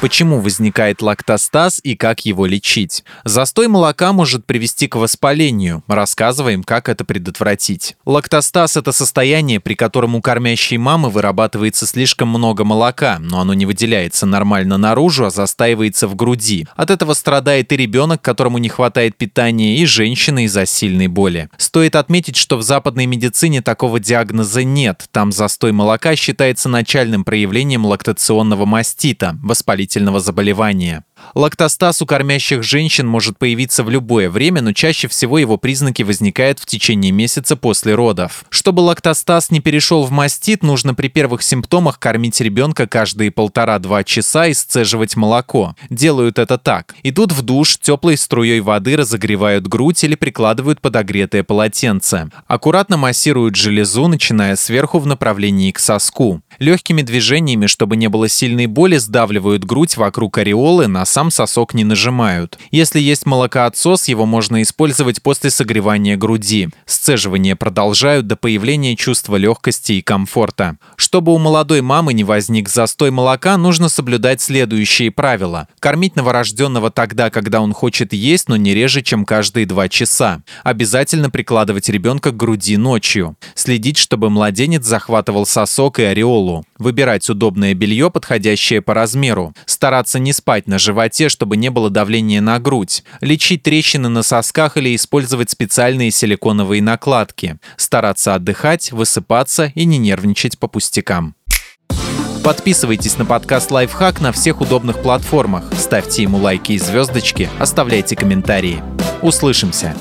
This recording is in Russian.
Почему возникает лактостаз и как его лечить? Застой молока может привести к воспалению. Рассказываем, как это предотвратить. Лактостаз – это состояние, при котором у кормящей мамы вырабатывается слишком много молока, но оно не выделяется нормально наружу, а застаивается в груди. От этого страдает и ребенок, которому не хватает питания, и женщина из-за сильной боли. Стоит отметить, что в западной медицине такого диагноза нет. Там застой молока считается начальным проявлением лактационного мастита – воспалительного воспалительного заболевания. Лактостаз у кормящих женщин может появиться в любое время, но чаще всего его признаки возникают в течение месяца после родов. Чтобы лактостаз не перешел в мастит, нужно при первых симптомах кормить ребенка каждые полтора-два часа и сцеживать молоко. Делают это так. Идут в душ, теплой струей воды разогревают грудь или прикладывают подогретое полотенце. Аккуратно массируют железу, начиная сверху в направлении к соску. Легкими движениями, чтобы не было сильной боли, сдавливают грудь вокруг ореолы на сам сосок не нажимают. Если есть молокоотсос, его можно использовать после согревания груди. Сцеживание продолжают до появления чувства легкости и комфорта. Чтобы у молодой мамы не возник застой молока, нужно соблюдать следующие правила. Кормить новорожденного тогда, когда он хочет есть, но не реже, чем каждые два часа. Обязательно прикладывать ребенка к груди ночью. Следить, чтобы младенец захватывал сосок и ореолу. Выбирать удобное белье, подходящее по размеру. Стараться не спать на животе чтобы не было давления на грудь, лечить трещины на сосках или использовать специальные силиконовые накладки, стараться отдыхать, высыпаться и не нервничать по пустякам. Подписывайтесь на подкаст «Лайфхак» на всех удобных платформах, ставьте ему лайки и звездочки, оставляйте комментарии. Услышимся!